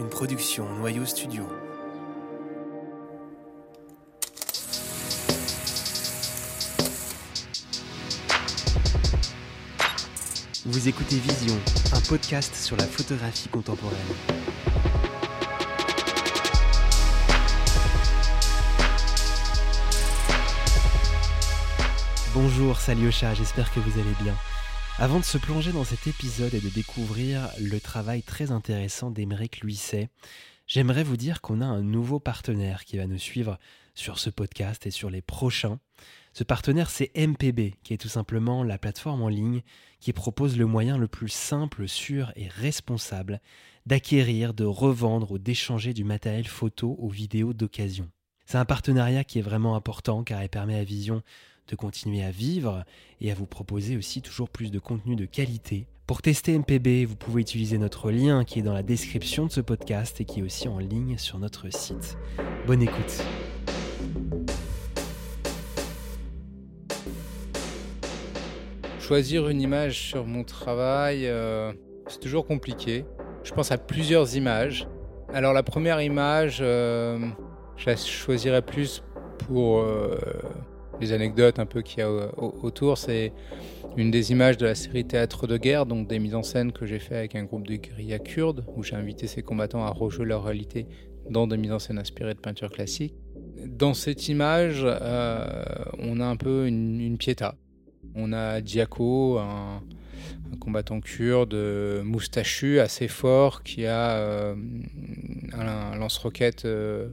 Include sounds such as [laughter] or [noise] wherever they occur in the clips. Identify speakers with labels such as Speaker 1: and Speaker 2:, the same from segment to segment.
Speaker 1: une production Noyau Studio. Vous écoutez Vision, un podcast sur la photographie contemporaine. Bonjour Saliocha, j'espère que vous allez bien. Avant de se plonger dans cet épisode et de découvrir le travail très intéressant d'Émeric Luisset, j'aimerais vous dire qu'on a un nouveau partenaire qui va nous suivre sur ce podcast et sur les prochains. Ce partenaire, c'est MPB, qui est tout simplement la plateforme en ligne qui propose le moyen le plus simple, sûr et responsable d'acquérir, de revendre ou d'échanger du matériel photo ou vidéo d'occasion. C'est un partenariat qui est vraiment important car il permet à Vision de continuer à vivre et à vous proposer aussi toujours plus de contenu de qualité. Pour tester MPB, vous pouvez utiliser notre lien qui est dans la description de ce podcast et qui est aussi en ligne sur notre site. Bonne écoute.
Speaker 2: Choisir une image sur mon travail, euh, c'est toujours compliqué. Je pense à plusieurs images. Alors la première image, euh, je la choisirais plus pour euh, les anecdotes un peu qu'il y a autour. C'est une des images de la série Théâtre de guerre, donc des mises en scène que j'ai fait avec un groupe de guérillas kurdes, où j'ai invité ces combattants à rejouer leur réalité dans des mises en scène inspirées de peinture classique. Dans cette image, on a un peu une, une piéta. On a Diako, un, combattant kurde moustachu assez fort qui a euh, un, lance-roquette euh,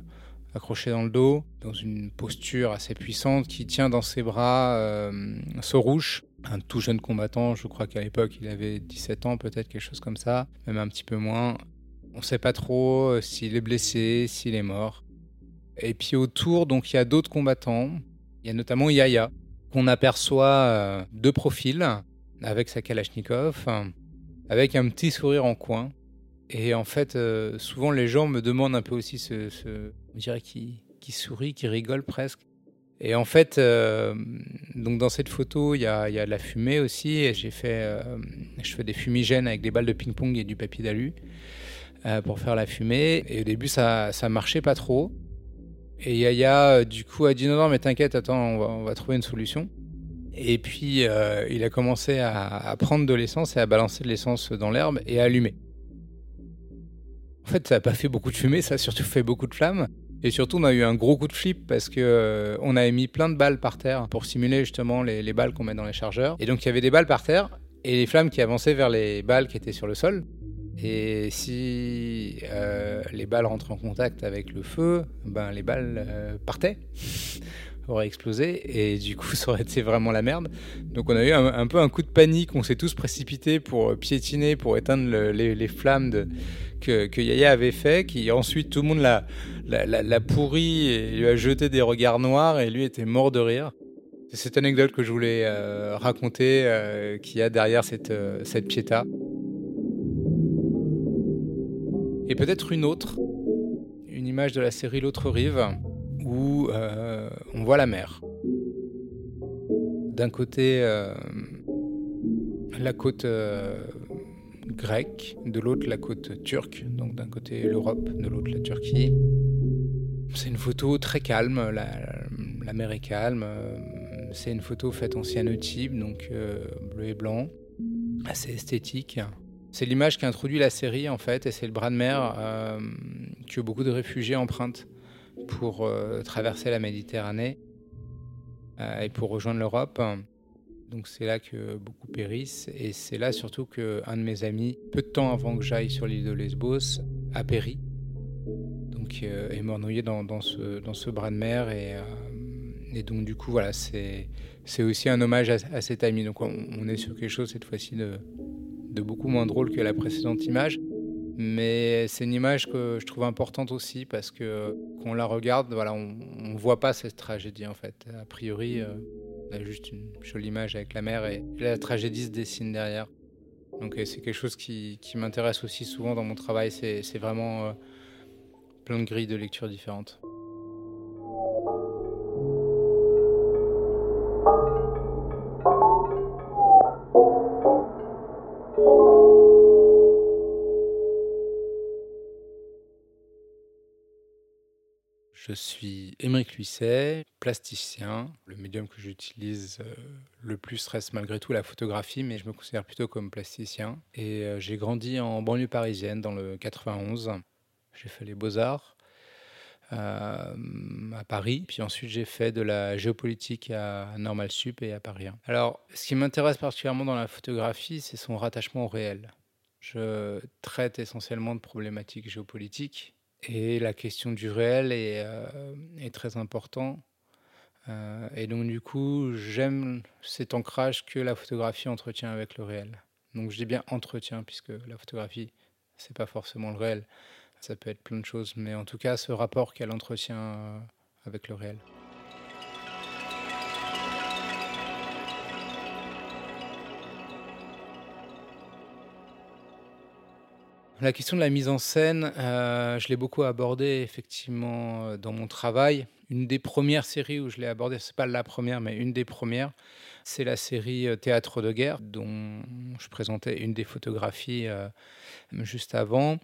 Speaker 2: accroché dans le dos, dans une posture assez puissante, qui tient dans ses bras euh, Sorouche, un tout jeune combattant, je crois qu'à l'époque il avait 17 ans peut-être, quelque chose comme ça, même un petit peu moins. On ne sait pas trop s'il est blessé, s'il est mort. Et puis autour, donc il y a d'autres combattants. Il y a notamment Yaya, qu'on aperçoit euh, de profil avec sa Kalachnikov, avec un petit sourire en coin. Et en fait, euh, souvent les gens me demandent un peu aussi ce, on dirait qui, qui sourit, qui rigole presque. Et en fait, euh, donc dans cette photo, il y a, y a, de la fumée aussi. J'ai fait, je fais des fumigènes avec des balles de ping-pong et du papier d'alu pour faire la fumée. Et au début, ça, ça marchait pas trop. Et Yaya, euh, du coup, a dit non, non, mais t'inquiète, attends, on va, trouver une solution. Et puis, euh, il a commencé à, prendre de l'essence et à balancer de l'essence dans l'herbe et à allumer. En fait, ça n'a pas fait beaucoup de fumée, ça a surtout fait beaucoup de flammes. Et surtout, on a eu un gros coup de flip parce que euh, on avait mis plein de balles par terre pour simuler justement les, les balles qu'on met dans les chargeurs. Et donc, il y avait des balles par terre et les flammes qui avançaient vers les balles qui étaient sur le sol. Et si euh, les balles rentrent en contact avec le feu, ben les balles euh, partaient, auraient explosé, et du coup [laughs] ça aurait été vraiment la merde. Donc on a eu un, peu un coup de panique, on s'est tous précipités pour piétiner, pour éteindre les, flammes que, Yaya avait fait, qui ensuite tout le monde l'a, pourri et lui a jeté des regards noirs, et lui était mort de rire. C'est cette anecdote que je voulais euh, raconter, qui a derrière cette, cette piéta. Et peut-être une autre, une image de la série L'autre rive, où euh, on voit la mer. D'un côté, euh, la côte euh, grecque, de l'autre, la côte turque, donc d'un côté l'Europe, de l'autre, la Turquie. C'est une photo très calme, la, mer est calme. C'est une photo faite en cyanotype, donc bleu et blanc, assez esthétique. C'est l'image qui introduit la série en fait, et c'est le bras de mer euh, que beaucoup de réfugiés empruntent pour euh, traverser la Méditerranée euh, et pour rejoindre l'Europe. Donc c'est là que beaucoup périssent, et c'est là surtout qu'un de mes amis, peu de temps avant que j'aille sur l'île de Lesbos, a péri. Donc est mort noyé dans, ce, dans ce bras de mer, et, et donc du coup voilà, c'est aussi un hommage à, cet ami. Donc on, on est sur quelque chose cette fois-ci de, de beaucoup moins drôle que la précédente image. Mais c'est une image que je trouve importante aussi parce que quand on la regarde, voilà, on ne voit pas cette tragédie en fait. A priori, euh, on a juste une jolie image avec la mer et la tragédie se dessine derrière. Donc c'est quelque chose qui, m'intéresse aussi souvent dans mon travail. C'est vraiment euh, plein de grilles de lecture différentes. Je suis Émeric Luisset, plasticien. Le médium que j'utilise euh, le plus reste malgré tout la photographie, mais je me considère plutôt comme plasticien. Et euh, j'ai grandi en banlieue parisienne, dans le 91. J'ai fait les beaux-arts euh, à Paris, puis ensuite j'ai fait de la géopolitique à Normal Sup et à Paris. Alors, ce qui m'intéresse particulièrement dans la photographie, c'est son rattachement au réel. Je traite essentiellement de problématiques géopolitiques et la question du réel est, euh, très important. Euh, et donc du coup, j'aime cet ancrage que la photographie entretient avec le réel. Donc je dis bien entretient, puisque la photographie, c'est pas forcément le réel. Ça peut être plein de choses, mais en tout cas, ce rapport qu'elle entretient euh, avec le réel. La question de la mise en scène, euh, je l'ai beaucoup abordée effectivement euh, dans mon travail. Une des premières séries où je l'ai abordée, c'est pas la première, mais une des premières, c'est la série euh, Théâtre de guerre, dont je présentais une des photographies juste avant.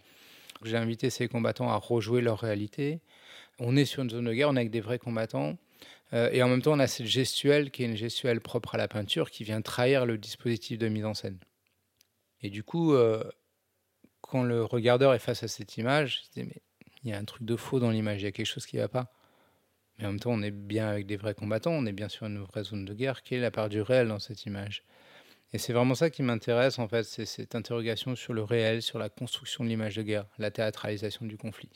Speaker 2: J'ai invité ces combattants à rejouer leur réalité. On est sur une zone de guerre, on est avec des vrais combattants. et en même temps, on a cette gestuelle qui est une gestuelle propre à la peinture qui vient trahir le dispositif de mise en scène. Et du coup, quand le regardeur est face à cette image, il y a un truc de faux dans l'image, il y a quelque chose qui ne va pas. Mais en même temps, on est bien avec des vrais combattants, on est bien sur une vraie zone de guerre. Quelle est la part du réel dans cette image? Et c'est vraiment ça qui m'intéresse, en fait, c'est cette interrogation sur le réel, sur la construction de l'image de guerre, la théâtralisation du conflit.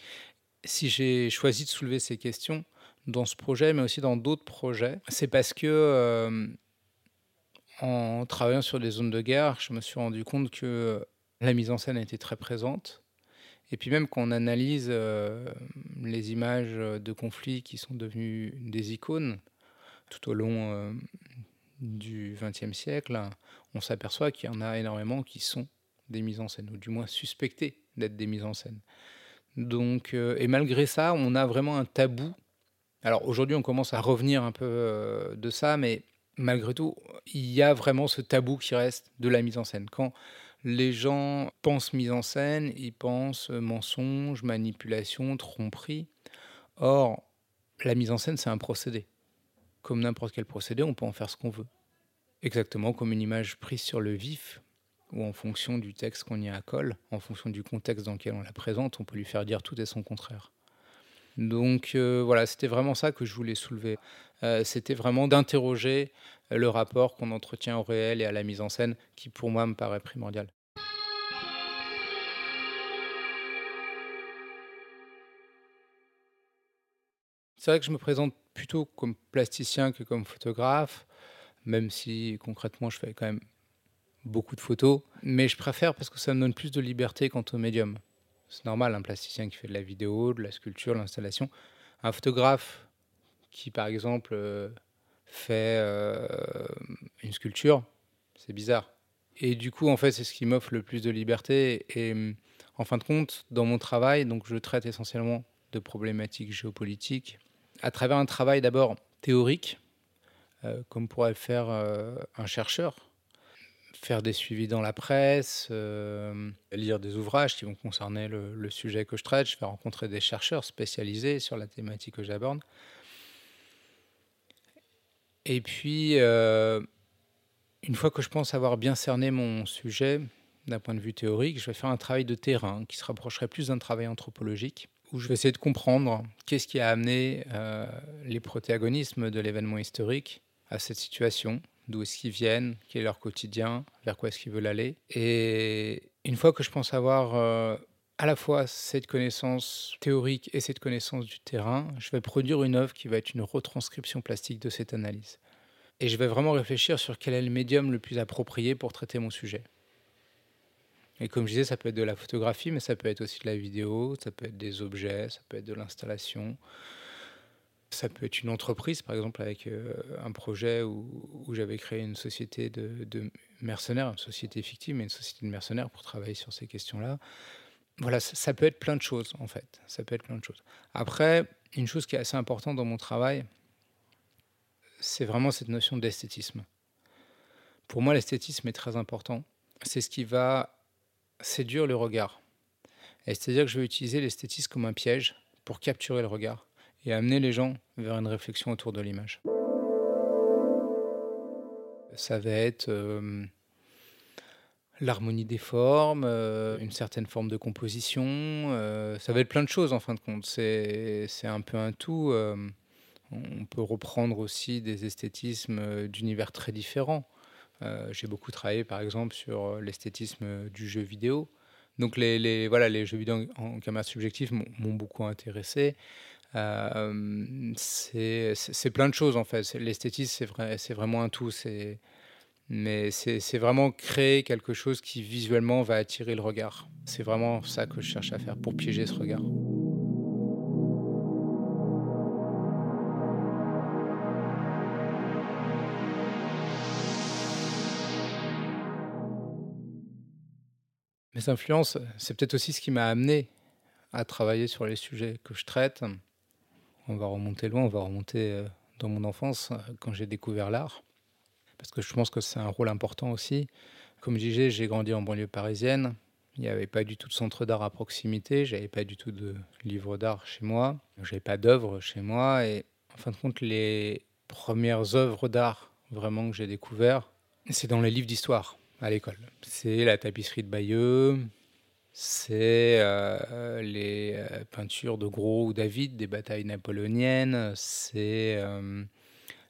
Speaker 2: Si j'ai choisi de soulever ces questions dans ce projet, mais aussi dans d'autres projets, c'est parce que, euh, en travaillant sur des zones de guerre, je me suis rendu compte que la mise en scène a été très présente. Et puis même quand on analyse euh, les images de conflits qui sont devenues des icônes tout au long euh, du XXe siècle, on s'aperçoit qu'il y en a énormément qui sont des mises en scène, ou du moins suspectées d'être des mises en scène. Donc, euh, et malgré ça, on a vraiment un tabou. Alors aujourd'hui, on commence à revenir un peu de ça, mais malgré tout, il y a vraiment ce tabou qui reste de la mise en scène. Quand les gens pensent mise en scène, ils pensent mensonge, manipulation, tromperie. Or, la mise en scène, c'est un procédé. Comme n'importe quel procédé, on peut en faire ce qu'on veut. Exactement comme une image prise sur le vif, ou en fonction du texte qu'on y accole, en fonction du contexte dans lequel on la présente, on peut lui faire dire tout et son contraire. Donc euh, voilà, c'était vraiment ça que je voulais soulever. Euh, c'était vraiment d'interroger le rapport qu'on entretient au réel et à la mise en scène, qui pour moi me paraît primordial. C'est vrai que je me présente plutôt comme plasticien que comme photographe, même si concrètement je fais quand même beaucoup de photos. Mais je préfère parce que ça me donne plus de liberté quant au médium. C'est normal, un plasticien qui fait de la vidéo, de la sculpture, de l'installation. Un photographe qui, par exemple, euh, fait euh, une sculpture, c'est bizarre. Et du coup, en fait, c'est ce qui m'offre le plus de liberté. Et en fin de compte, dans mon travail, donc je traite essentiellement de problématiques géopolitiques à travers un travail d'abord théorique, euh, comme pourrait le faire un chercheur faire des suivis dans la presse, euh, lire des ouvrages qui vont concerner le, sujet que je traite. Je vais rencontrer des chercheurs spécialisés sur la thématique que j'aborde. Et puis, euh, une fois que je pense avoir bien cerné mon sujet d'un point de vue théorique, je vais faire un travail de terrain qui se rapprocherait plus d'un travail anthropologique, où je vais essayer de comprendre qu'est-ce qui a amené euh, les protagonismes de l'événement historique à cette situation, d'où est-ce qu'ils viennent, quel est leur quotidien, vers quoi est-ce qu'ils veulent aller. Et une fois que je pense avoir euh, à la fois cette connaissance théorique et cette connaissance du terrain, je vais produire une œuvre qui va être une retranscription plastique de cette analyse. Et je vais vraiment réfléchir sur quel est le médium le plus approprié pour traiter mon sujet. Et comme je disais, ça peut être de la photographie, mais ça peut être aussi de la vidéo, ça peut être des objets, ça peut être de l'installation, ça peut être une entreprise, par exemple, avec euh, un projet où, j'avais créé une société de, mercenaires, une société fictive, mais une société de mercenaires pour travailler sur ces questions-là. Voilà, ça, peut être plein de choses, en fait. Ça peut être plein de choses. Après, une chose qui est assez importante dans mon travail, c'est vraiment cette notion d'esthétisme. Pour moi, l'esthétisme est très important. C'est ce qui va séduire le regard. C'est-à-dire que je vais utiliser l'esthétisme comme un piège pour capturer le regard et amener les gens vers une réflexion autour de l'image. Ça va être l'harmonie des formes, une certaine forme de composition, ça va être plein de choses en fin de compte. C'est un peu un tout. on peut reprendre aussi des esthétismes d'univers très différents. J'ai beaucoup travaillé par exemple sur l'esthétisme du jeu vidéo. Donc les, les, voilà, les jeux vidéo en, caméra subjective m'ont beaucoup intéressé. C'est plein de choses en fait. L'esthétisme, c'est vrai, vraiment un tout. Mais c'est vraiment créer quelque chose qui visuellement va attirer le regard. C'est vraiment ça que je cherche à faire pour piéger ce regard. Mes influences, c'est peut-être aussi ce qui m'a amené à travailler sur les sujets que je traite. On va remonter loin, on va remonter euh, dans mon enfance euh, quand j'ai découvert l'art, parce que je pense que c'est un rôle important aussi. Comme je disais, j'ai grandi en banlieue parisienne. Il n'y avait pas du tout de centre d'art à proximité, j'avais pas du tout de livre d'art chez moi, j'avais pas d'œuvre chez moi. Et en fin de compte, les premières œuvres d'art vraiment que j'ai découvert, c'est dans les livres d'histoire à l'école. C'est la tapisserie de Bayeux, c'est euh, les euh, peintures de Gros ou David des batailles napoléoniennes, c'est euh,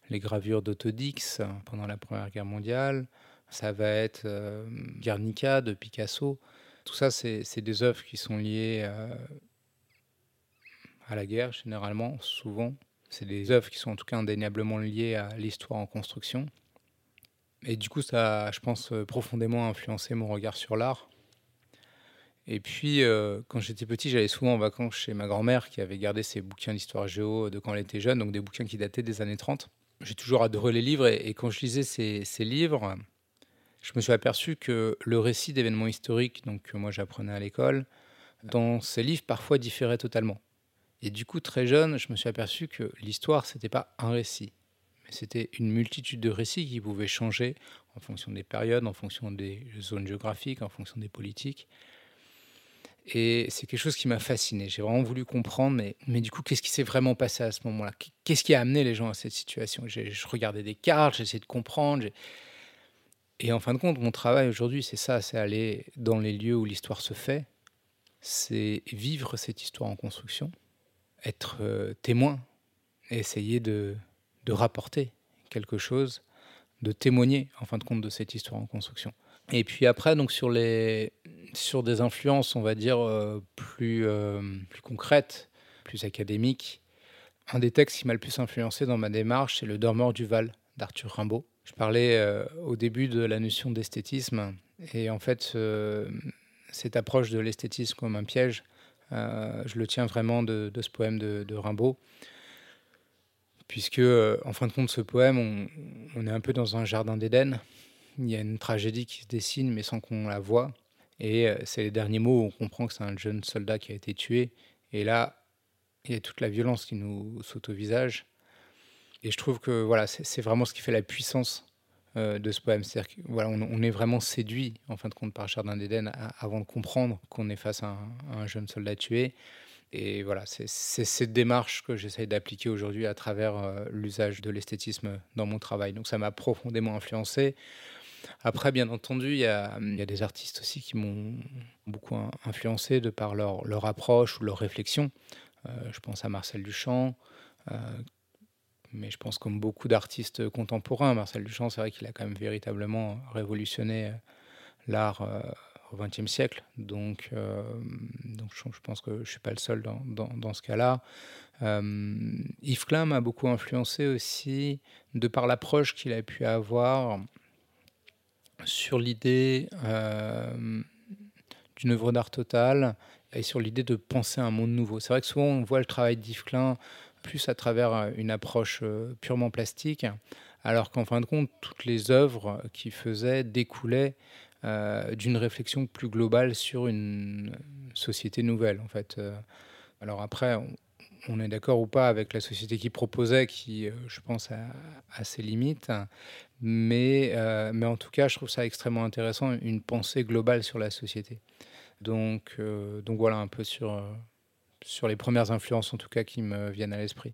Speaker 2: les gravures d'Autodix pendant la Première Guerre mondiale, ça va être Guernica de Picasso. Tout ça, c'est des œuvres qui sont liées à la guerre, généralement, souvent. C'est des œuvres qui sont en tout cas indéniablement liées à l'histoire en construction. Et du coup, ça a, je pense, profondément influencé mon regard sur l'art. Et puis, euh, quand j'étais petit, j'allais souvent en vacances chez ma grand-mère qui avait gardé ses bouquins d'histoire géo de quand elle était jeune, donc des bouquins qui dataient des années 30. J'ai toujours adoré les livres et, quand je lisais ces, livres, je me suis aperçu que le récit d'événements historiques, donc que moi j'apprenais à l'école, dans ces livres parfois différait totalement. Et du coup, très jeune, je me suis aperçu que l'histoire, c'était pas un récit, c'était une multitude de récits qui pouvaient changer en fonction des périodes, en fonction des zones géographiques, en fonction des politiques. Et c'est quelque chose qui m'a fasciné. J'ai vraiment voulu comprendre, mais, mais du coup, qu'est-ce qui s'est vraiment passé à ce moment-là? Qu'est-ce qui a amené les gens à cette situation? Je regardais des cartes, j'essayais de comprendre. Et en fin de compte, mon travail aujourd'hui, c'est ça, c'est aller dans les lieux où l'histoire se fait, c'est vivre cette histoire en construction, être euh, témoin, et essayer de, de rapporter quelque chose, de témoigner en fin de compte de cette histoire en construction. Et puis après, donc sur, les, sur des influences, on va dire, euh, plus, euh, plus concrètes, plus académiques, un des textes qui m'a le plus influencé dans ma démarche, c'est Le Dormeur du Val d'Arthur Rimbaud. Je parlais euh, au début de la notion d'esthétisme, et en fait, cette approche de l'esthétisme comme un piège, je le tiens vraiment de, ce poème de, Rimbaud puisque en fin de compte, ce poème, on, est un peu dans un jardin d'Éden. Il y a une tragédie qui se dessine, mais sans qu'on la voie. Et euh, les derniers mots où on comprend que c'est un jeune soldat qui a été tué. Et là, il y a toute la violence qui nous saute au visage. Et je trouve que voilà, c'est vraiment ce qui fait la puissance euh, de ce poème. C'est-à-dire qu'on voilà, on, est vraiment séduit, en fin de compte, par Jardin d'Éden avant de comprendre qu'on est face à un jeune soldat tué. Et voilà, c'est cette démarche que j'essaye d'appliquer aujourd'hui à travers euh, l'usage de l'esthétisme dans mon travail. Donc ça m'a profondément influencé. Après, bien entendu, il y a, des artistes aussi qui m'ont beaucoup influencé de par leur, approche ou leur réflexion. Euh, je pense à Marcel Duchamp, euh, mais je pense comme beaucoup d'artistes contemporains, Marcel Duchamp, c'est vrai qu'il a quand même véritablement révolutionné l'art au XXe siècle. Donc, euh, je, pense que je ne suis pas le seul dans, dans, ce cas-là. Euh, Yves Klein m'a beaucoup influencé aussi de par l'approche qu'il a pu avoir sur l'idée euh, d'une œuvre d'art totale et sur l'idée de penser un monde nouveau. C'est vrai que souvent on voit le travail d'Yves Klein plus à travers une approche purement plastique, alors qu'en fin de compte, toutes les œuvres qu'il faisait découlaient euh, d'une réflexion plus globale sur une société nouvelle, en fait. Euh, alors après, on, est d'accord ou pas avec la société qui proposait, qui, euh, je pense, a, ses limites, mais, mais en tout cas, je trouve ça extrêmement intéressant, une pensée globale sur la société. Donc, donc voilà un peu sur, sur les premières influences en tout cas qui me viennent à l'esprit.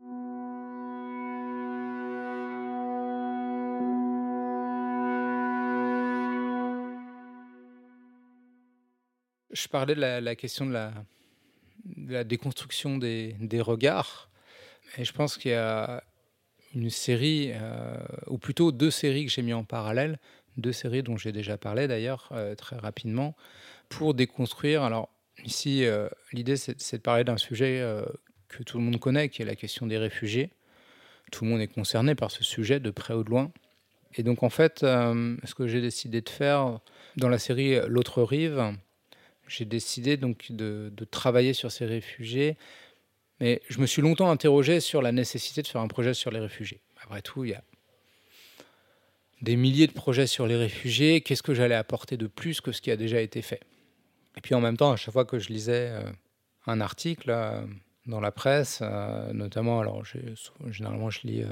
Speaker 2: Je parlais de la, question de la, déconstruction des, regards. Et je pense qu'il y a une série, euh, ou plutôt deux séries que j'ai mis en parallèle, deux séries dont j'ai déjà parlé d'ailleurs euh, très rapidement, pour déconstruire. Alors ici, euh, l'idée c'est de parler d'un sujet que tout le monde connaît, qui est la question des réfugiés. Tout le monde est concerné par ce sujet de près ou de loin. Et donc en fait, ce que j'ai décidé de faire dans la série L'autre rive, j'ai décidé donc de, travailler sur ces réfugiés. Mais je me suis longtemps interrogé sur la nécessité de faire un projet sur les réfugiés. Après tout, il y a des milliers de projets sur les réfugiés. Qu'est-ce que j'allais apporter de plus que ce qui a déjà été fait? Et puis en même temps, à chaque fois que je lisais euh, un article euh, dans la presse, euh, notamment, alors généralement je lis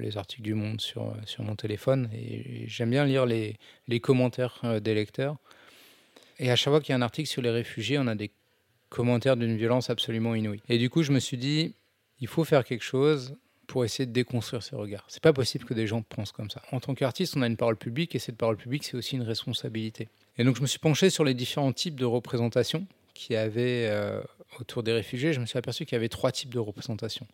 Speaker 2: les articles du Monde sur, sur mon téléphone et, j'aime bien lire les, les commentaires des lecteurs. Et à chaque fois qu'il y a un article sur les réfugiés, on a des commentaires d'une violence absolument inouïe. Et du coup, je me suis dit, il faut faire quelque chose pour essayer de déconstruire ces regards. C'est pas possible que des gens pensent comme ça. En tant qu'artiste, on a une parole publique et cette parole publique, c'est aussi une responsabilité. Et donc, je me suis penché sur les différents types de représentations qu'il y avait euh, autour des réfugiés. Je me suis aperçu qu'il y avait trois types de représentations.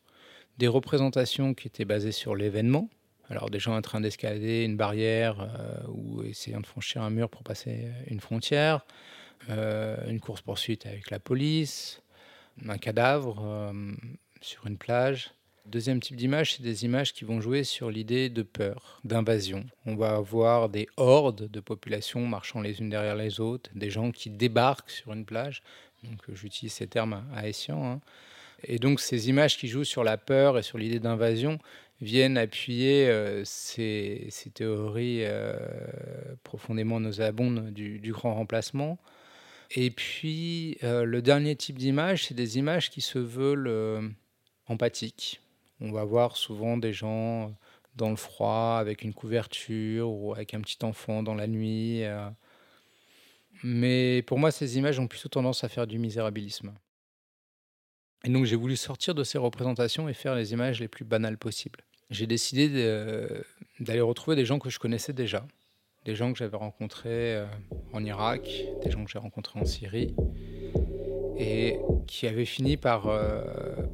Speaker 2: Des représentations qui étaient basées sur l'événement, alors des gens en train d'escalader une barrière euh, ou essayant de franchir un mur pour passer une frontière, euh, une course-poursuite avec la police, un cadavre euh, sur une plage. Deuxième type d'image, c'est des images qui vont jouer sur l'idée de peur, d'invasion. On va avoir des hordes de populations marchant les unes derrière les autres, des gens qui débarquent sur une plage. Donc j'utilise ces termes haïtiens. Hein. Et donc ces images qui jouent sur la peur et sur l'idée d'invasion, viennent appuyer euh, ces, théories euh, profondément nauséabondes du, grand remplacement. Et puis, euh, le dernier type d'image, c'est des images qui se veulent empathiques. On va voir souvent des gens dans le froid, avec une couverture, ou avec un petit enfant dans la nuit. Mais pour moi, ces images ont plutôt tendance à faire du misérabilisme. Et donc j'ai voulu sortir de ces représentations et faire les images les plus banales possibles j'ai décidé d'aller retrouver des gens que je connaissais déjà, des gens que j'avais rencontrés euh, en Irak, des gens que j'ai rencontrés en Syrie, et qui avaient fini par euh,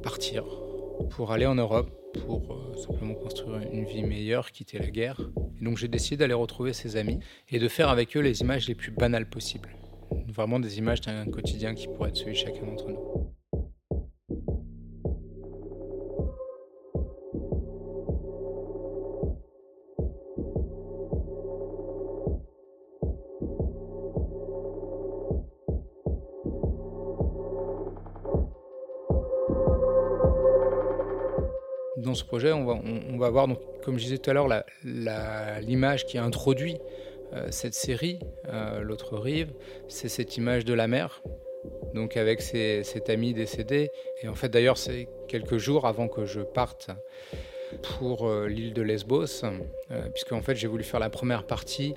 Speaker 2: partir pour aller en Europe, pour euh, simplement construire une vie meilleure, quitter la guerre. Et donc j'ai décidé d'aller retrouver ces amis et de faire avec eux les images les plus banales possibles. Vraiment des images d'un quotidien qui pourrait être celui de chacun d'entre nous. Ce projet, on va, voir, donc, comme je disais tout à l'heure, l'image qui introduit euh, cette série, euh, L'autre rive, c'est cette image de la mer, donc avec cet ami décédé. Et en fait, d'ailleurs, c'est quelques jours avant que je parte pour euh, l'île de Lesbos, puisque en fait, j'ai voulu faire la première partie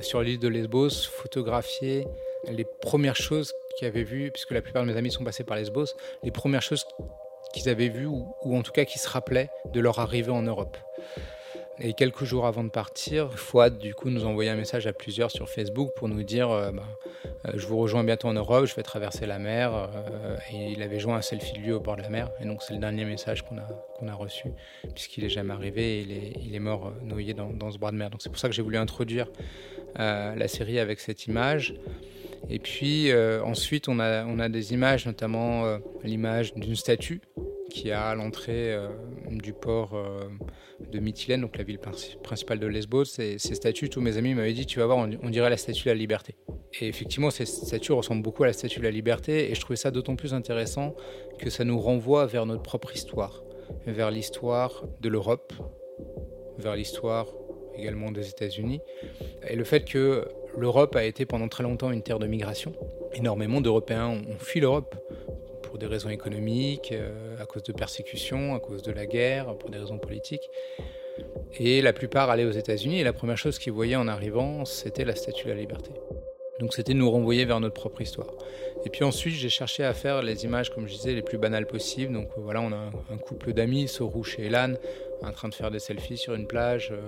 Speaker 2: sur l'île de Lesbos, photographier les premières choses qu'ils avaient vues, puisque la plupart de mes amis sont passés par Lesbos, les premières choses qu'ils avaient vu ou, en tout cas qui se rappelaient de leur arrivée en Europe. Et quelques jours avant de partir, Fouad du coup nous envoyait un message à plusieurs sur Facebook pour nous dire euh, bah, euh, je vous rejoins bientôt en Europe, je vais traverser la mer. Euh, et il avait joint un selfie de lui au bord de la mer. Et donc c'est le dernier message qu'on a, qu'on a reçu puisqu'il est jamais arrivé et il est, il est mort noyé dans, dans, ce bord de mer. Donc c'est pour ça que j'ai voulu introduire la série avec cette image. Et puis ensuite on a, on a des images, notamment l'image d'une statue qui a à l'entrée euh, du port euh, de Mytilène, donc la ville principale de Lesbos. Ces statues, tous mes amis m'avaient dit, tu vas voir, on, dirait la statue de la liberté. Et effectivement, ces statues ressemblent beaucoup à la statue de la liberté, et je trouvais ça d'autant plus intéressant que ça nous renvoie vers notre propre histoire, vers l'histoire de l'Europe, vers l'histoire également des États-Unis, et le fait que l'Europe a été pendant très longtemps une terre de migration. Énormément d'Européens ont fui l'Europe pour des raisons économiques, euh, à cause de persécutions, à cause de la guerre, pour des raisons politiques. Et la plupart allaient aux États-Unis et la première chose qu'ils voyaient en arrivant, c'était la Statue de la Liberté. Donc c'était nous renvoyer vers notre propre histoire. Et puis ensuite, j'ai cherché à faire les images, comme je disais, les plus banales possibles. Donc euh, voilà, on a un couple d'amis, Sorouche et Elan, en train de faire des selfies sur une plage euh,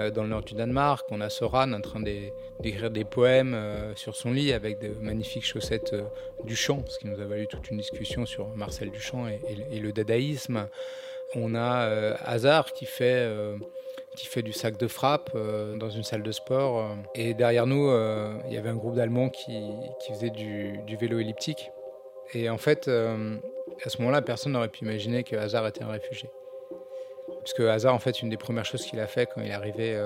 Speaker 2: euh, dans le nord du Danemark. On a Soran en train d'écrire des poèmes sur son lit avec de magnifiques chaussettes Duchamp, ce qui nous a valu toute une discussion sur Marcel Duchamp et, le dadaïsme. On a Hazard qui fait qui fait du sac de frappe euh, dans une salle de sport. Euh. Et derrière nous, euh, il y avait un groupe d'Allemands qui, qui, faisait du, du, vélo elliptique. Et en fait, à ce moment-là, personne n'aurait pu imaginer que Hazard était un réfugié. Parce que Hazard, en fait, une des premières choses qu'il a fait quand il est arrivé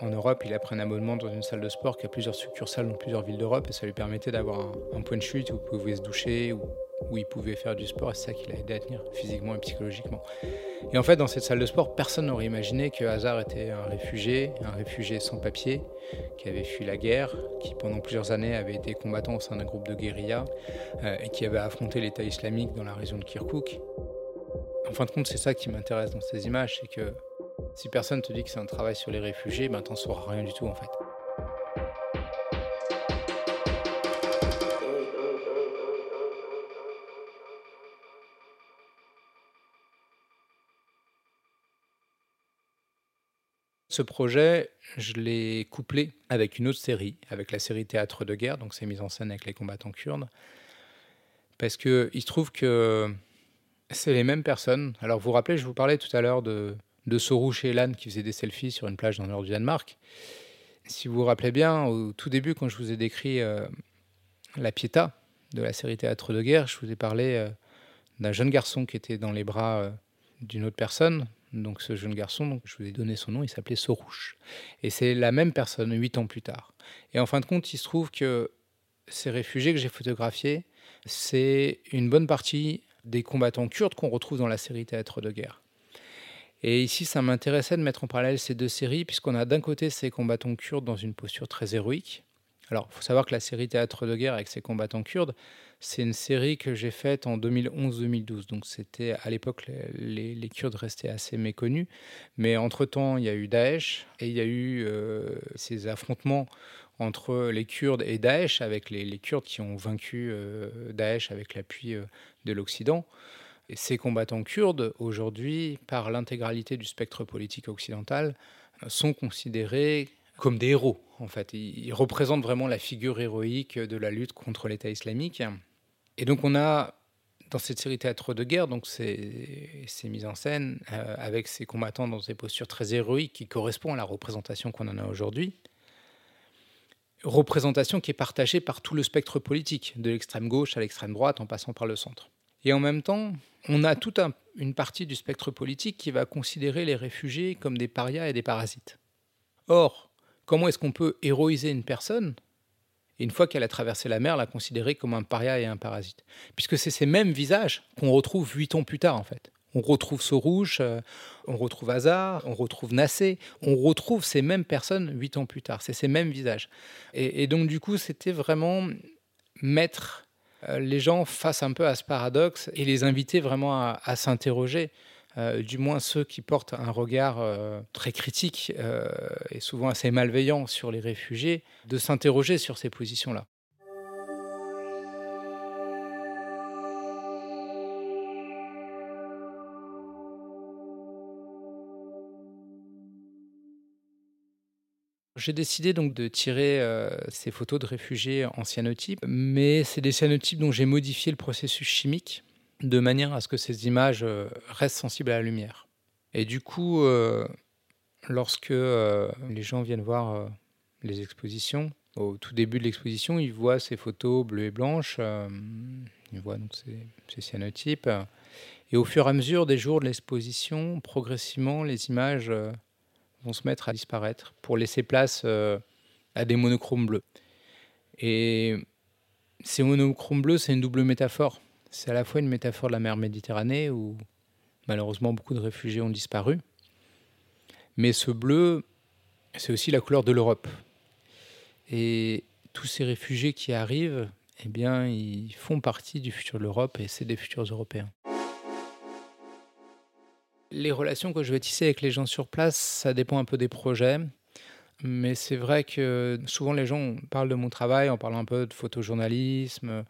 Speaker 2: en Europe, il a pris un abonnement dans une salle de sport qui a plusieurs succursales dans plusieurs villes d'Europe et ça lui permettait d'avoir un, point de chute où vous pouvez se doucher ou où il pouvait faire du sport et c'est ça qui l'a aidé à tenir physiquement et psychologiquement. Et en fait, dans cette salle de sport, personne n'aurait imaginé que Hazard était un réfugié, un réfugié sans papier, qui avait fui la guerre, qui pendant plusieurs années avait été combattant au sein d'un groupe de guérilla euh, et qui avait affronté l'État islamique dans la région de Kirkuk. En fin de compte, c'est ça qui m'intéresse dans ces images, c'est que si personne te dit que c'est un travail sur les réfugiés, ben t'en sauras rien du tout en fait. Ce projet, je l'ai couplé avec une autre série, avec la série Théâtre de guerre, donc c'est mise en scène avec les combattants kurdes. Parce qu'il se trouve que c'est les mêmes personnes. Alors vous vous rappelez, je vous parlais tout à l'heure de, de Sorouche et Elan qui faisaient des selfies sur une plage dans le nord du Danemark. Si vous vous rappelez bien, au tout début, quand je vous ai décrit euh, la Pietà de la série Théâtre de guerre, je vous ai parlé euh, d'un jeune garçon qui était dans les bras euh, d'une autre personne, donc ce jeune garçon, je vous ai donné son nom, il s'appelait Sorouche. Et c'est la même personne huit ans plus tard. Et en fin de compte, il se trouve que ces réfugiés que j'ai photographiés, c'est une bonne partie des combattants kurdes qu'on retrouve dans la série Théâtre de guerre. Et ici, ça m'intéressait de mettre en parallèle ces deux séries, puisqu'on a d'un côté ces combattants kurdes dans une posture très héroïque. Alors, il faut savoir que la série Théâtre de guerre avec ces combattants kurdes, c'est une série que j'ai faite en 2011-2012. Donc c'était à l'époque les, Kurdes restaient assez méconnus, mais entre temps il y a eu Daesh et il y a eu euh, ces affrontements entre les Kurdes et Daesh, avec les, Kurdes qui ont vaincu euh, Daesh avec l'appui euh, de l'Occident. Ces combattants kurdes, aujourd'hui, par l'intégralité du spectre politique occidental, sont considérés comme des héros, en fait. Ils représentent vraiment la figure héroïque de la lutte contre l'État islamique. Et donc on a dans cette série théâtre de guerre, donc c'est mis en scène euh, avec ces combattants dans des postures très héroïques qui correspondent à la représentation qu'on en a aujourd'hui. Représentation qui est partagée par tout le spectre politique, de l'extrême gauche à l'extrême droite en passant par le centre. Et en même temps, on a toute une partie du spectre politique qui va considérer les réfugiés comme des parias et des parasites. Or, comment est-ce qu'on peut héroïser une personne et une fois qu'elle a traversé la mer, la considérer comme un paria et un parasite? Puisque c'est ces mêmes visages qu'on retrouve huit ans plus tard, en fait. On retrouve Sorouche, euh, on retrouve Hazard, on retrouve Nassé, on retrouve ces mêmes personnes huit ans plus tard. C'est ces mêmes visages. Et, donc, du coup, c'était vraiment mettre les gens face un peu à ce paradoxe et les inviter vraiment à s'interroger euh, du moins ceux qui portent un regard euh, très critique euh, et souvent assez malveillant sur les réfugiés, de s'interroger sur ces positions-là. J'ai décidé donc de tirer ces photos de réfugiés en cyanotype, mais c'est des cyanotypes dont j'ai modifié le processus chimique de manière à ce que ces images euh, restent sensibles à la lumière. Et du coup, euh, lorsque euh, les gens viennent voir les expositions, au tout début de l'exposition, ils voient ces photos bleues et blanches, ils voient donc ces, cyanotypes. Et au fur et à mesure des jours de l'exposition, progressivement, les images vont se mettre à disparaître pour laisser place à des monochromes bleus. Et ces monochromes bleus, c'est une double métaphore. C'est à la fois une métaphore de la mer Méditerranée où malheureusement beaucoup de réfugiés ont disparu. Mais ce bleu, c'est aussi la couleur de l'Europe. Et tous ces réfugiés qui arrivent, eh bien, ils font partie du futur de l'Europe et c'est des futurs Européens. Les relations que je vais tisser avec les gens sur place, ça dépend un peu des projets. Mais c'est vrai que souvent les gens parlent de mon travail en parlant un peu de photojournalisme.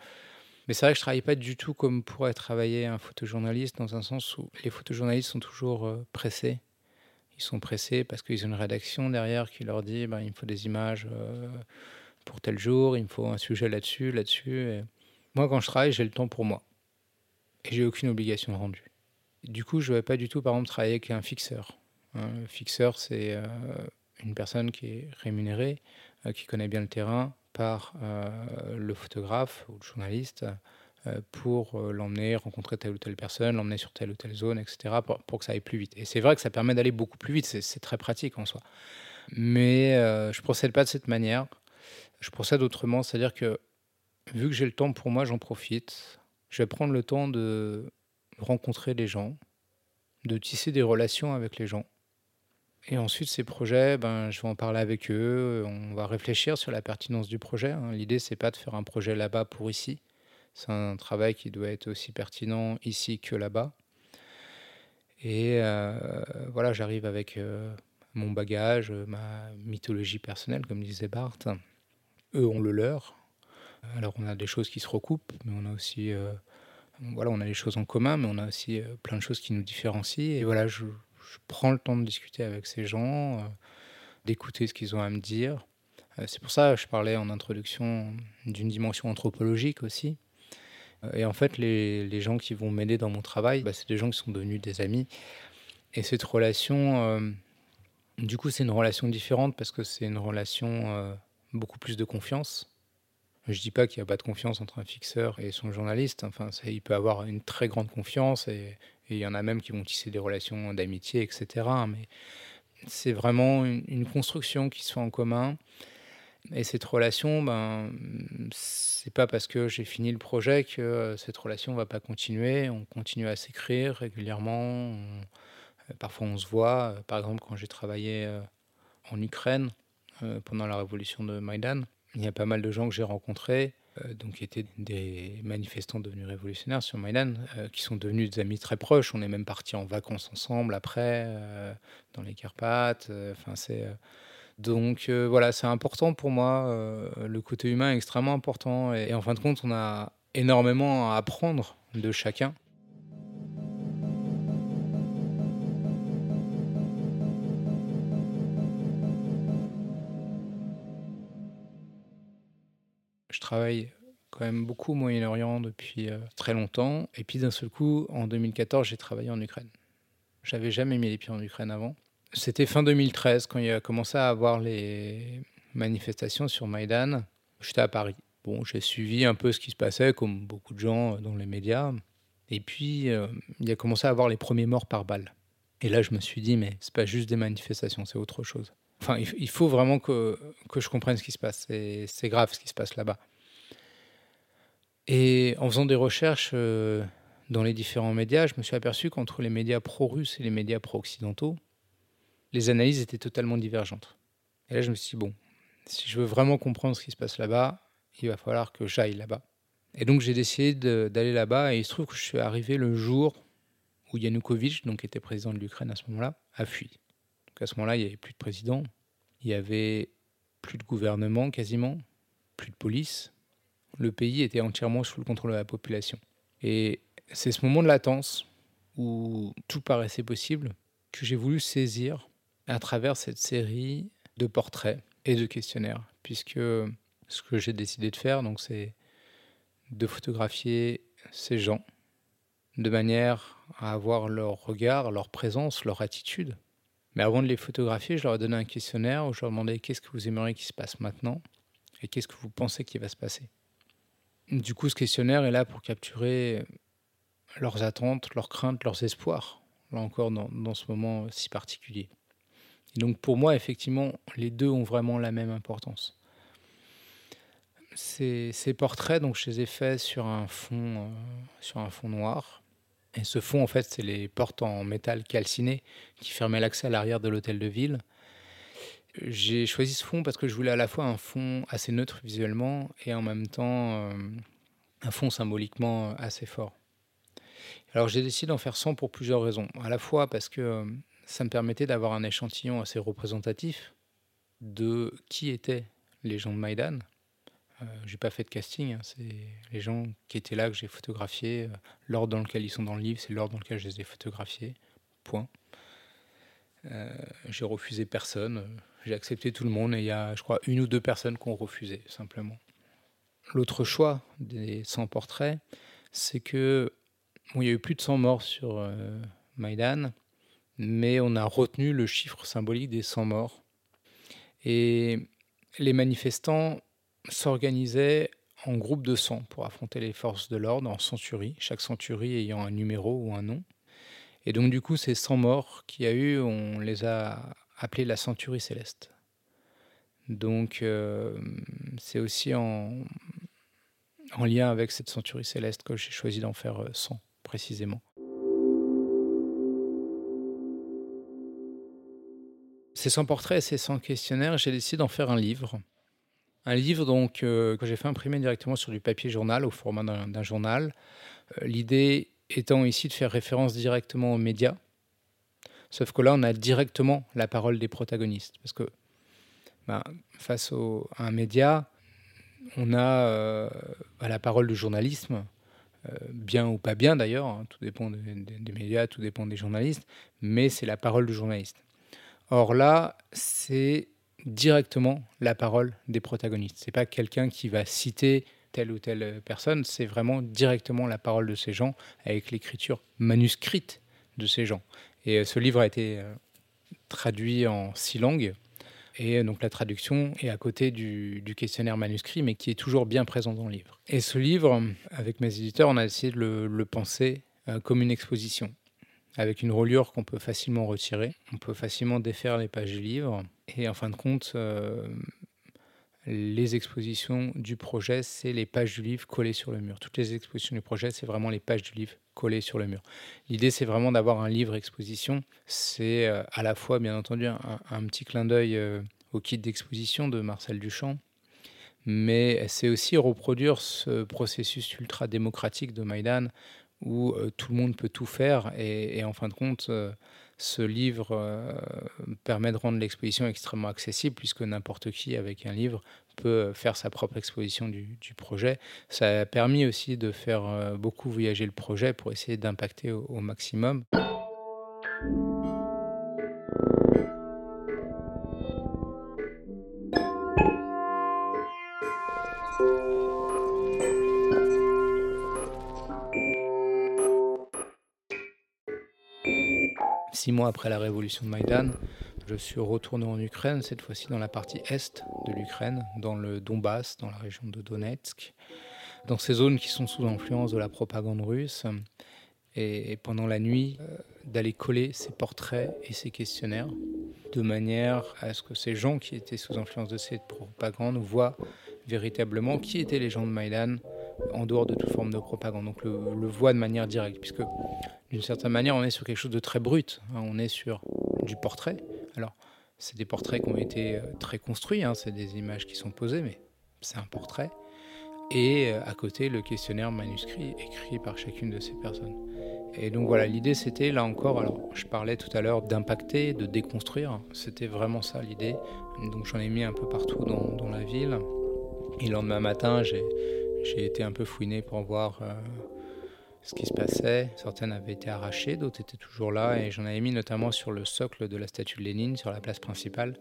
Speaker 2: Mais c'est vrai que je travaille pas du tout comme pourrait travailler un photojournaliste, dans un sens où les photojournalistes sont toujours euh, pressés. Ils sont pressés parce qu'ils ont une rédaction derrière qui leur dit ben, il me faut des images euh, pour tel jour, il me faut un sujet là-dessus, là-dessus. Moi, quand je travaille, j'ai le temps pour moi. Et j'ai aucune obligation rendue. Du coup, je ne vais pas du tout, par exemple, travailler avec un fixeur. Un fixeur, c'est euh, une personne qui est rémunérée, euh, qui connaît bien le terrain par euh, le photographe ou le journaliste pour l'emmener rencontrer telle ou telle personne, l'emmener sur telle ou telle zone, etc., pour, que ça aille plus vite. Et c'est vrai que ça permet d'aller beaucoup plus vite, c'est très pratique en soi. Mais je ne procède pas de cette manière. Je procède autrement, c'est-à-dire que vu que j'ai le temps pour moi, j'en profite. Je vais prendre le temps de rencontrer les gens, de tisser des relations avec les gens. Et ensuite, ces projets, ben, je vais en parler avec eux. On va réfléchir sur la pertinence du projet. Hein. L'idée, c'est pas de faire un projet là-bas pour ici. C'est un travail qui doit être aussi pertinent ici que là-bas. Et euh, voilà, j'arrive avec euh, mon bagage, ma mythologie personnelle, comme disait Barthes. Eux ont le leur. Alors, on a des choses qui se recoupent, mais on a aussi euh, voilà, on a des choses en commun, mais on a aussi euh, plein de choses qui nous différencient. Et voilà, je, prends le temps de discuter avec ces gens, euh, d'écouter ce qu'ils ont à me dire. Euh, c'est pour ça que je parlais en introduction d'une dimension anthropologique aussi. Et en fait, les, gens qui vont m'aider dans mon travail, bah, c'est des gens qui sont devenus des amis. Et cette relation, du coup, c'est une relation différente parce que c'est une relation beaucoup plus de confiance. Je dis pas qu'il n'y a pas de confiance entre un fixeur et son journaliste. Enfin, il peut avoir une très grande confiance et, il y en a même qui vont tisser des relations d'amitié, etc. Mais c'est vraiment une, construction qui se fait en commun. Et cette relation, ben, c'est pas parce que j'ai fini le projet que cette relation va pas continuer. On continue à s'écrire régulièrement. parfois, on se voit. Par exemple, quand j'ai travaillé euh, en Ukraine euh, pendant la révolution de Maïdan, il y a pas mal de gens que j'ai rencontrés, euh, donc qui étaient des manifestants devenus révolutionnaires sur Maïdan, euh, qui sont devenus des amis très proches. On est même partis en vacances ensemble après, euh, dans les Carpates. Enfin, c'est donc voilà, c'est important pour moi. le côté humain est extrêmement important, et en fin de compte, on a énormément à apprendre de chacun. Travaille quand même beaucoup au Moyen-Orient depuis euh, très longtemps. Et puis d'un seul coup, en 2014, j'ai travaillé en Ukraine. J'avais jamais mis les pieds en Ukraine avant. C'était fin 2013 quand il a commencé à avoir les manifestations sur Maïdan. J'étais à Paris. Bon, j'ai suivi un peu ce qui se passait, comme beaucoup de gens euh, dans les médias. Et puis, euh, il a commencé à avoir les premiers morts par balle. Et là, je me suis dit, mais c'est pas juste des manifestations, c'est autre chose. Enfin, il faut vraiment que, que je comprenne ce qui se passe. C'est grave ce qui se passe là-bas. Et en faisant des recherches euh, dans les différents médias, je me suis aperçu qu'entre les médias pro-russes et les médias pro-occidentaux, les analyses étaient totalement divergentes. Et là, je me suis dit, bon, si je veux vraiment comprendre ce qui se passe là-bas, il va falloir que j'aille là-bas. Et donc, j'ai décidé d'aller là-bas, et il se trouve que je suis arrivé le jour où Yanukovych, donc qui était président de l'Ukraine à ce moment-là, a fui à ce moment-là, il n'y avait plus de président, il n'y avait plus de gouvernement quasiment, plus de police. Le pays était entièrement sous le contrôle de la population. Et c'est ce moment de latence où tout paraissait possible que j'ai voulu saisir à travers cette série de portraits et de questionnaires, puisque ce que j'ai décidé de faire, donc, c'est de photographier ces gens de manière à avoir leur regard, leur présence, leur attitude mais avant de les photographier, je leur ai donné un questionnaire où je leur demandais qu'est-ce que vous aimeriez qu'il se passe maintenant et qu'est-ce que vous pensez qu'il va se passer. Du coup, ce questionnaire est là pour capturer leurs attentes, leurs craintes, leurs espoirs, là encore dans, ce moment si particulier. Et donc pour moi, effectivement, les deux ont vraiment la même importance. Ces, portraits, donc, je les ai faits sur un fond, euh, sur un fond noir. Et ce fond, en fait, c'est les portes en métal calciné qui fermaient l'accès à l'arrière de l'hôtel de ville. J'ai choisi ce fond parce que je voulais à la fois un fond assez neutre visuellement et en même temps euh, un fond symboliquement assez fort. Alors j'ai décidé d'en faire 100 pour plusieurs raisons. À la fois parce que euh, ça me permettait d'avoir un échantillon assez représentatif de qui étaient les gens de Maïdan. Euh, j'ai pas fait de casting, hein, c'est les gens qui étaient là que j'ai photographiés. Euh, l'ordre dans lequel ils sont dans le livre, c'est l'ordre dans lequel je les ai photographiés. Point. Euh, j'ai refusé personne, j'ai accepté tout le monde et il y a, je crois, une ou deux personnes qui ont refusé, simplement. L'autre choix des 100 portraits, c'est que il y a eu plus de 100 morts sur euh, Maïdan, mais on a retenu le chiffre symbolique des 100 morts. Et les manifestants s'organisaient en groupe de 100 pour affronter les forces de l'ordre en centurie, chaque centurie ayant un numéro ou un nom. Et donc du coup, ces 100 morts qu'il y a eu, on les a appelés la centurie céleste. Donc euh, c'est aussi en, en lien avec cette centurie céleste que j'ai choisi d'en faire 100 euh, précisément. Ces 100 portraits et ces 100 questionnaires, j'ai décidé d'en faire un livre. Un livre donc euh, que j'ai fait imprimer directement sur du papier journal au format d'un journal. L'idée étant ici de faire référence directement aux médias. Sauf que là, on a directement la parole des protagonistes. Parce que ben, face à un média, on a euh, la parole du journalisme, euh, bien ou pas bien d'ailleurs, hein, tout dépend des, médias, tout dépend des journalistes, mais c'est la parole du journaliste. Or là, c'est directement la parole des protagonistes. C'est pas quelqu'un qui va citer telle ou telle personne, c'est vraiment directement la parole de ces gens avec l'écriture manuscrite de ces gens. Et euh, ce livre a été traduit en six langues. Et donc la traduction est à côté du, questionnaire manuscrit, mais qui est toujours bien présent dans le livre. Et ce livre, avec mes éditeurs, on a essayé de le, penser euh, comme une exposition, avec une reliure qu'on peut facilement retirer. On peut facilement défaire les pages du livre. Et en fin de compte, euh, les expositions du projet, c'est les pages du livre collées sur le mur. Toutes les expositions du projet, c'est vraiment les pages du livre collées sur le mur. L'idée, c'est vraiment d'avoir un livre exposition. C'est euh, à la fois, bien entendu, un, petit clin d'œil euh, au kit d'exposition de Marcel Duchamp, mais c'est aussi reproduire ce processus ultra démocratique de Maïdan où euh, tout le monde peut tout faire et, en fin de compte, ce livre euh, permet de rendre l'exposition extrêmement accessible puisque n'importe qui avec un livre peut faire sa propre exposition du, projet. Ça a permis aussi de faire euh, beaucoup voyager le projet pour essayer d'impacter au maximum. Six mois après la révolution de Maïdan, je suis retourné en Ukraine, cette fois-ci dans la partie est de l'Ukraine, dans le Donbass, dans la région de Donetsk, dans ces zones qui sont sous influence de la propagande russe. Et, pendant la nuit, euh, d'aller coller ces portraits et ces questionnaires de manière à ce que ces gens qui étaient sous influence de cette propagande voient véritablement qui étaient les gens de Maïdan en dehors de toute forme de propagande. Donc le, voient de manière directe, puisque d'une certaine manière, on est sur quelque chose de très brut. Hein. On est sur du portrait. Alors, c'est des portraits qui ont été euh, très construits, hein. c'est des images qui sont posées, mais c'est un portrait. Et euh, à côté, le questionnaire manuscrit écrit par chacune de ces personnes. Et donc voilà, l'idée c'était là encore, alors je parlais tout à l'heure d'impacter, de déconstruire, c'était vraiment ça l'idée. Donc j'en ai mis un peu partout dans, la ville. Et le lendemain matin, j'ai été un peu fouiné pour voir euh, ce qui se passait. Certaines avaient été arrachées, d'autres étaient toujours là, et j'en avais mis notamment sur le socle de la statue de Lénine, sur la place principale.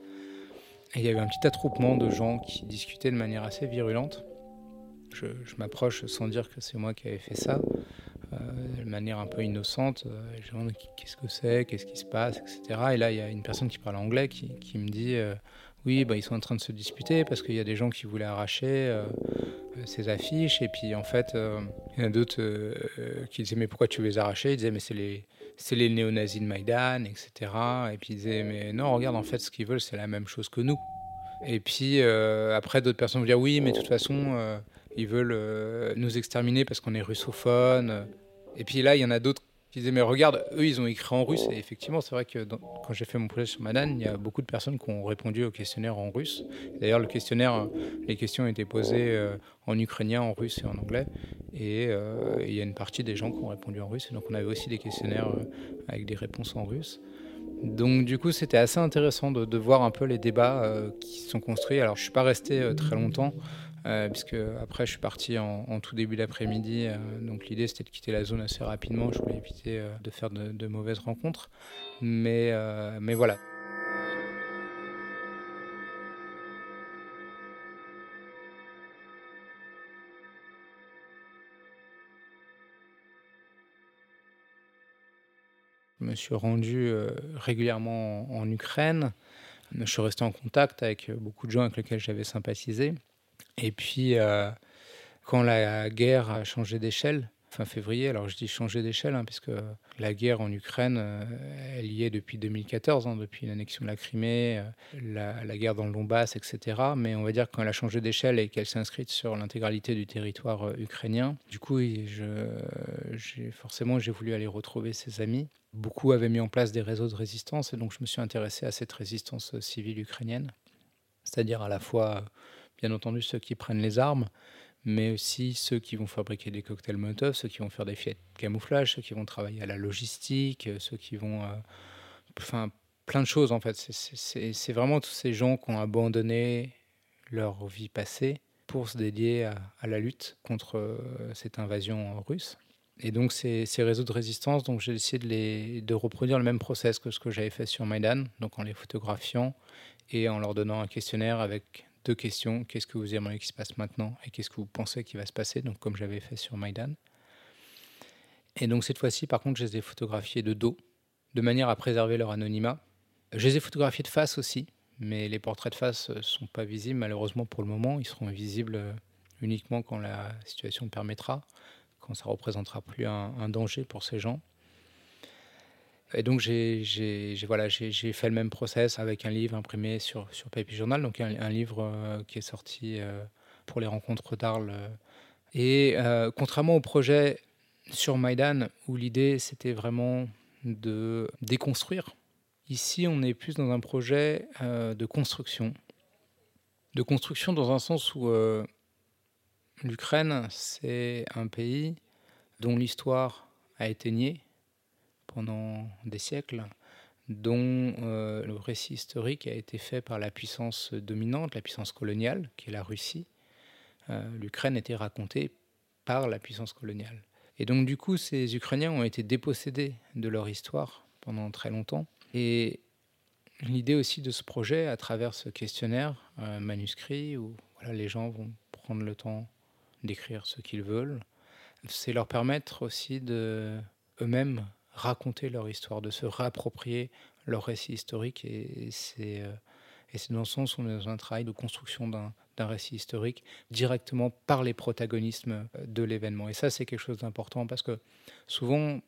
Speaker 2: Et il y avait un petit attroupement de gens qui discutaient de manière assez virulente. Je, m'approche sans dire que c'est moi qui avais fait ça, euh, de manière un peu innocente. Euh, je demande qu'est-ce que c'est, qu'est-ce qui se passe, etc. Et là, il y a une personne qui parle anglais qui, me dit euh, oui, bah, ils sont en train de se disputer parce qu'il y a des gens qui voulaient arracher ces affiches. Et puis en fait, euh, il y en a d'autres euh, qui disaient mais pourquoi tu veux les arracher? Ils disaient mais c'est les, c'est les néo-nazis de Maïdan, etc. Et puis ils disaient mais non, regarde en fait ce qu'ils veulent c'est la même chose que nous. Et puis euh, après d'autres personnes vont dire oui mais de toute façon ils veulent nous exterminer parce qu'on est russophone. Et puis là il y en a d'autres qui disaient mais regarde, eux ils ont écrit en russe et effectivement c'est vrai que quand j'ai fait mon projet sur Madan, il y a beaucoup de personnes qui ont répondu au questionnaire en russe. D'ailleurs le questionnaire, les questions étaient posées euh, en ukrainien, en russe et en anglais et euh, il y a une partie des gens qui ont répondu en russe et donc on avait aussi des questionnaires euh, avec des réponses en russe. Donc du coup, c'était assez intéressant de, voir un peu les débats euh, qui sont construits. Alors, je suis pas resté euh, très longtemps. Euh, puisque après je suis parti en, tout début d'après-midi. donc l'idée c'était de quitter la zone assez rapidement. Je voulais éviter de faire de, mauvaises rencontres. Mais, mais voilà. Je me suis rendu euh, régulièrement en, Ukraine. Je suis resté en contact avec euh, beaucoup de gens avec lesquels j'avais sympathisé. Et puis, euh, quand la guerre a changé d'échelle, fin février. Alors je dis changer d'échelle, hein, puisque la guerre en Ukraine, euh, elle y est depuis 2014, hein, depuis l'annexion de la Crimée, euh, la, guerre dans le Donbass, etc. Mais on va dire qu'elle a changé d'échelle et qu'elle s'est inscrite sur l'intégralité du territoire ukrainien, du coup, forcément, j'ai voulu aller retrouver ses amis. Beaucoup avaient mis en place des réseaux de résistance et donc je me suis intéressé à cette résistance civile ukrainienne, c'est-à-dire à la fois, bien entendu, ceux qui prennent les armes, mais aussi ceux qui vont fabriquer des cocktails Molotov, ceux qui vont faire des fêtes de camouflage, ceux qui vont travailler à la logistique, euh, ceux qui vont... Euh, enfin, plein de choses en fait. C'est vraiment tous ces gens qui ont abandonné leur vie passée pour se dédier à, la lutte contre euh, cette invasion russe. Et donc ces, ces réseaux de résistance, donc j'ai essayé de, les, de reproduire le même process que ce que j'avais fait sur Maïdan, donc en les photographiant et en leur donnant un questionnaire avec deux questions. Qu'est-ce que vous aimeriez qu'il se passe maintenant et qu'est-ce que vous pensez qu'il va se passer, donc comme j'avais fait sur Maïdan. Et donc cette fois-ci, par contre, je les ai photographiés de dos, de manière à préserver leur anonymat. Je les ai photographiés de face aussi, mais les portraits de face ne sont pas visibles malheureusement pour le moment. Ils seront visibles euh, uniquement quand la situation permettra, quand ça représentera plus un danger pour ces gens. Et donc, j'ai fait le même process avec un livre imprimé sur, sur Papier Journal, donc un, livre euh, qui est sorti euh, pour les rencontres d'Arles. Et euh, contrairement au projet sur Maïdan, où l'idée c'était vraiment de déconstruire, ici on est plus dans un projet de construction. De construction dans un sens où l'Ukraine, c'est un pays dont l'histoire a été niée pendant des siècles, dont euh, le récit historique a été fait par la puissance dominante, la puissance coloniale, qui est la Russie. Euh, L'Ukraine était racontée par la puissance coloniale. Et donc du coup, ces Ukrainiens ont été dépossédés de leur histoire pendant très longtemps. Et l'idée aussi de ce projet, à travers ce questionnaire euh, manuscrit, où les gens vont prendre le temps d'écrire ce qu'ils veulent, c'est leur permettre aussi de eux-mêmes raconter leur histoire, de se réapproprier leur récit historique. Et, euh, c'est dans ce sens où est dans un travail de construction d'un récit historique directement par les protagonismes euh, de l'événement. Et ça, c'est quelque chose d'important parce que souvent,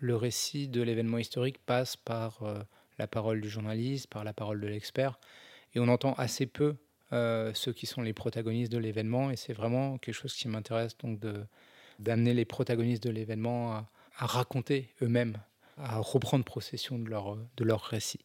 Speaker 2: le récit de l'événement historique passe par euh, la parole du journaliste, par la parole de l'expert, et on entend assez peu ceux qui sont les protagonistes de l'événement. Et c'est vraiment quelque chose qui m'intéresse, donc d'amener les protagonistes de l'événement à, à raconter eux-mêmes, à reprendre possession de leur, de récit.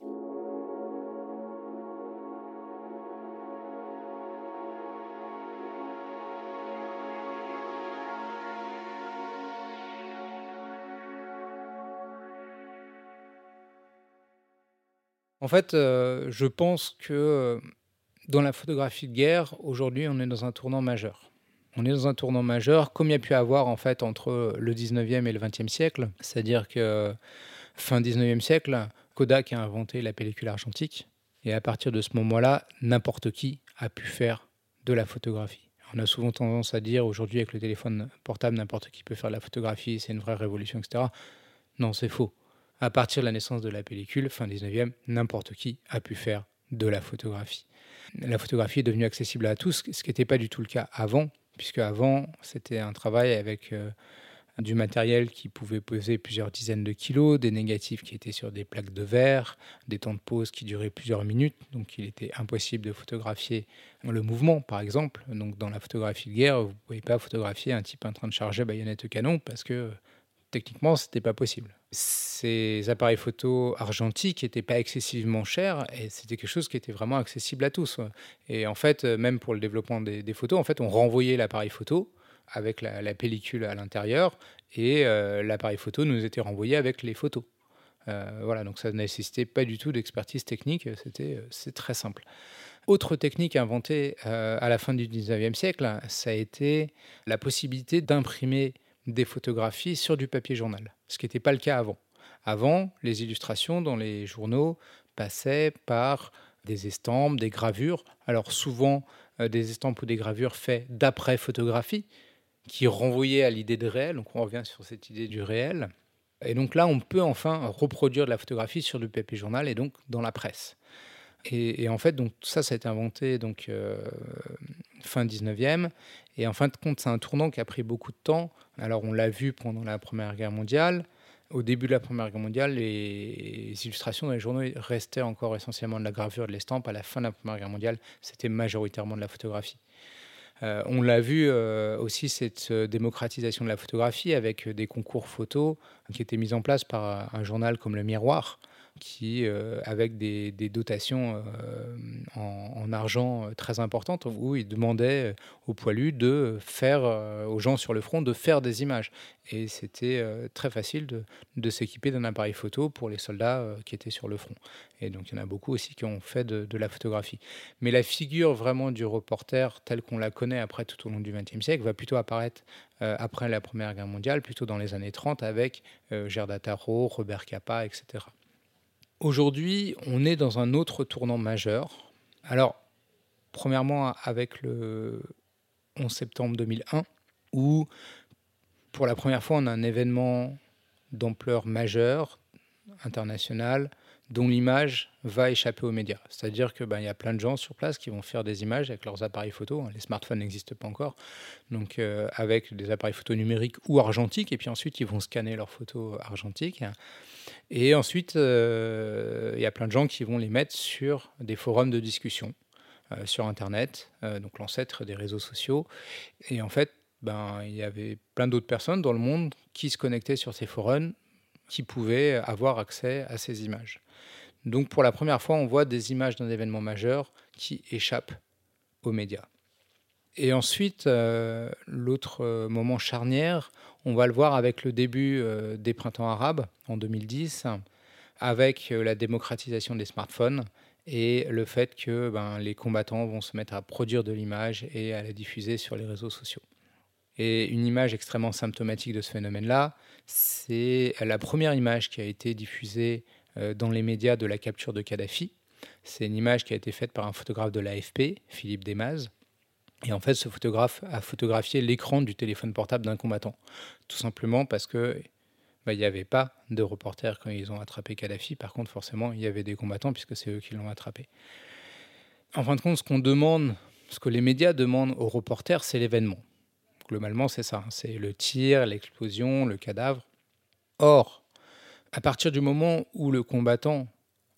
Speaker 2: En fait, euh, je pense que euh, dans la photographie de guerre, aujourd'hui, on est dans un tournant majeur on est dans un tournant majeur, comme il y a pu avoir en fait entre le 19e et le 20e siècle. C'est-à-dire que fin 19e siècle, Kodak a inventé la pellicule argentique. Et à partir de ce moment-là, n'importe qui a pu faire de la photographie. On a souvent tendance à dire aujourd'hui avec le téléphone portable, n'importe qui peut faire de la photographie, c'est une vraie révolution, etc. Non, c'est faux. À partir de la naissance de la pellicule, fin 19e, n'importe qui a pu faire de la photographie. La photographie est devenue accessible à tous, ce qui n'était pas du tout le cas avant puisque avant c'était un travail avec euh, du matériel qui pouvait peser plusieurs dizaines de kilos, des négatifs qui étaient sur des plaques de verre, des temps de pause qui duraient plusieurs minutes, donc il était impossible de photographier le mouvement, par exemple. Donc dans la photographie de guerre, vous ne pouvez pas photographier un type en train de charger baïonnette canon parce que techniquement, c'était pas possible. Ces appareils photo argentiques n'étaient pas excessivement chers et c'était quelque chose qui était vraiment accessible à tous. Et en fait, même pour le développement des, photos, en fait, on renvoyait l'appareil photo avec la, pellicule à l'intérieur et euh, l'appareil photo nous était renvoyé avec les photos. voilà, donc ça ne nécessitait pas du tout d'expertise technique, c'était c'est très simple. Autre technique inventée à la fin du 19e siècle, ça a été la possibilité d'imprimer des photographies sur du papier journal, ce qui n'était pas le cas avant. Avant, les illustrations dans les journaux passaient par des estampes, des gravures, alors souvent des estampes ou des gravures faites d'après photographie, qui renvoyaient à l'idée de réel, donc on revient sur cette idée du réel. Et donc là, on peut enfin reproduire de la photographie sur du papier journal et donc dans la presse. Et, en fait, donc ça, ça a été inventé donc euh, fin 19e. Et en fin de compte, c'est un tournant qui a pris beaucoup de temps. Alors, on l'a vu pendant la Première Guerre mondiale. Au début de la Première Guerre mondiale, les illustrations dans les journaux restaient encore essentiellement de la gravure, de l'estampe. À la fin de la Première Guerre mondiale, c'était majoritairement de la photographie. Euh, on l'a vu euh, aussi, cette euh, démocratisation de la photographie avec des concours photos qui étaient mis en place par un journal comme Le Miroir, qui, euh, avec des, dotations euh, en, argent euh, très importantes, où il demandait aux poilus de faire, aux gens sur le front, de faire des images. Et c'était très facile de, s'équiper d'un appareil photo pour les soldats qui étaient sur le front. Et donc il y en a beaucoup aussi qui ont fait de, la photographie. Mais la figure vraiment du reporter, telle qu'on la connaît après tout au long du XXe siècle, va plutôt apparaître après la Première Guerre mondiale, plutôt dans les années 30, avec Gerda Taro, Robert Capa, etc. Aujourd'hui, on est dans un autre tournant majeur. Alors, premièrement, avec le 11 septembre 2001, où pour la première fois, on a un événement d'ampleur majeure, internationale, dont l'image va échapper aux médias. C'est-à-dire qu'il ben, y a plein de gens sur place qui vont faire des images avec leurs appareils photo. Les smartphones n'existent pas encore. Donc euh, avec des appareils photo numériques ou argentiques. Et puis ensuite, ils vont scanner leurs photos argentiques. Et ensuite, euh, il y a plein de gens qui vont les mettre sur des forums de discussion euh, sur Internet, donc l'ancêtre des réseaux sociaux. Et en fait, ben, il y avait plein d'autres personnes dans le monde qui se connectaient sur ces forums qui pouvaient avoir accès à ces images. Donc pour la première fois, on voit des images d'un événement majeur qui échappent aux médias. Et ensuite, euh, l'autre euh, moment charnière, on va le voir avec le début euh, des printemps arabes en 2010, avec la démocratisation des smartphones et le fait que ben, les combattants vont se mettre à produire de l'image et à la diffuser sur les réseaux sociaux. Et une image extrêmement symptomatique de ce phénomène-là, c'est la première image qui a été diffusée dans les médias de la capture de Kadhafi. C'est une image qui a été faite par un photographe de l'AFP, Philippe Desmaz. Et en fait, ce photographe a photographié l'écran du téléphone portable d'un combattant. Tout simplement parce que bah, il n'y avait pas de reporters quand ils ont attrapé Kadhafi. Par contre, forcément, il y avait des combattants puisque c'est eux qui l'ont attrapé. En fin de compte, ce qu'on demande, ce que les médias demandent aux reporters, c'est l'événement. Globalement, c'est ça. C'est le tir, l'explosion, le cadavre. Or, à partir du moment où le combattant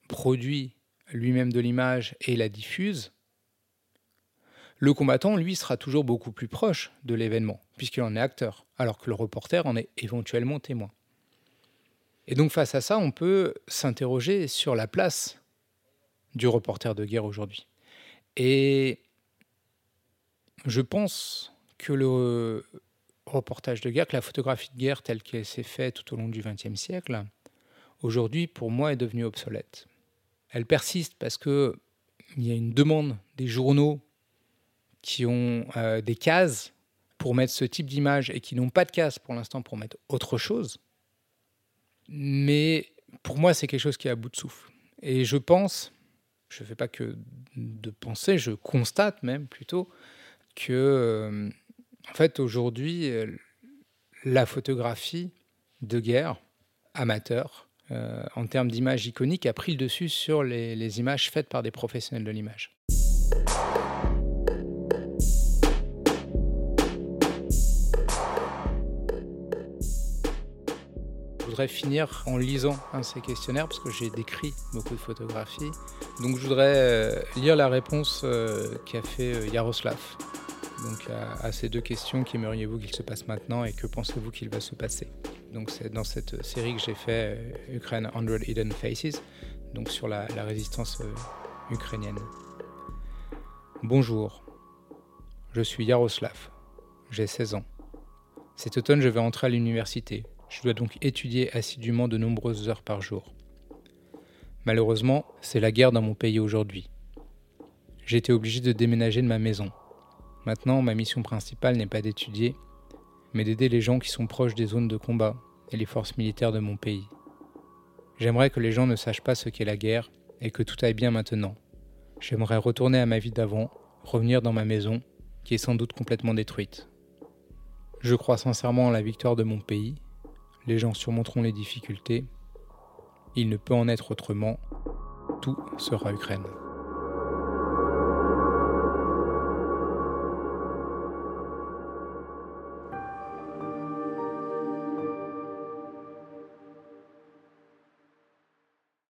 Speaker 2: produit lui-même de l'image et la diffuse, le combattant, lui, sera toujours beaucoup plus proche de l'événement, puisqu'il en est acteur, alors que le reporter en est éventuellement témoin. Et donc face à ça, on peut s'interroger sur la place du reporter de guerre aujourd'hui. Et je pense que le reportage de guerre, que la photographie de guerre telle qu'elle s'est faite tout au long du XXe siècle, aujourd'hui, pour moi, est devenue obsolète. Elle persiste parce qu'il y a une demande des journaux qui ont euh, des cases pour mettre ce type d'image et qui n'ont pas de cases pour l'instant pour mettre autre chose. Mais pour moi, c'est quelque chose qui est à bout de souffle. Et je pense, je ne fais pas que de penser, je constate même plutôt que, euh, en fait, aujourd'hui, euh, la photographie de guerre amateur euh, en termes d'images iconiques, a pris le dessus sur les, images faites par des professionnels de l'image. Je voudrais finir en lisant un de ces questionnaires parce que j'ai décrit beaucoup de photographies. Donc je voudrais euh, lire la réponse euh, qu'a fait Yaroslav donc à, ces deux questions. Qu'aimeriez-vous qu'il se passe maintenant et que pensez-vous qu'il va se passer? Donc c'est dans cette série que j'ai fait euh, Ukraine 100 Hidden Faces, donc sur la, résistance euh, ukrainienne. Bonjour, je suis Yaroslav, j'ai 16 ans. Cet automne, je vais entrer à l'université. Je dois donc étudier assidûment de nombreuses heures par jour. Malheureusement, c'est la guerre dans mon pays aujourd'hui. J'ai été obligé de déménager de ma maison. Maintenant, ma mission principale n'est pas d'étudier, mais d'aider les gens qui sont proches des zones de combat et les forces militaires de mon pays. J'aimerais que les gens ne sachent pas ce qu'est la guerre et que tout aille bien maintenant. J'aimerais retourner à ma vie d'avant, revenir dans ma maison, qui est sans doute complètement détruite. Je crois sincèrement en la victoire de mon pays. Les gens surmonteront les difficultés. Il ne peut en être autrement. Tout sera Ukraine.